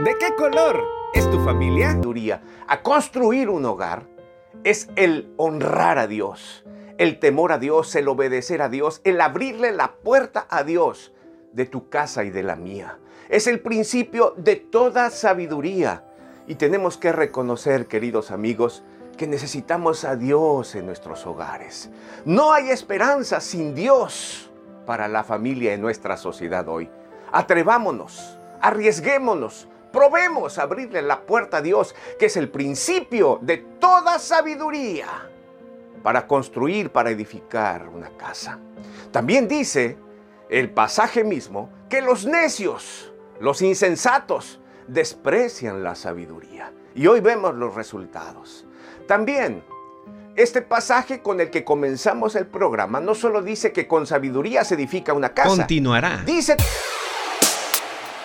¿De qué color es tu familia? A construir un hogar es el honrar a Dios, el temor a Dios, el obedecer a Dios, el abrirle la puerta a Dios de tu casa y de la mía. Es el principio de toda sabiduría. Y tenemos que reconocer, queridos amigos, que necesitamos a Dios en nuestros hogares. No hay esperanza sin Dios para la familia en nuestra sociedad hoy. Atrevámonos, arriesguémonos, Probemos abrirle la puerta a Dios, que es el principio de toda sabiduría, para construir, para edificar una casa. También dice el pasaje mismo que los necios, los insensatos, desprecian la sabiduría. Y hoy vemos los resultados. También este pasaje con el que comenzamos el programa no solo dice que con sabiduría se edifica una casa. Continuará. Dice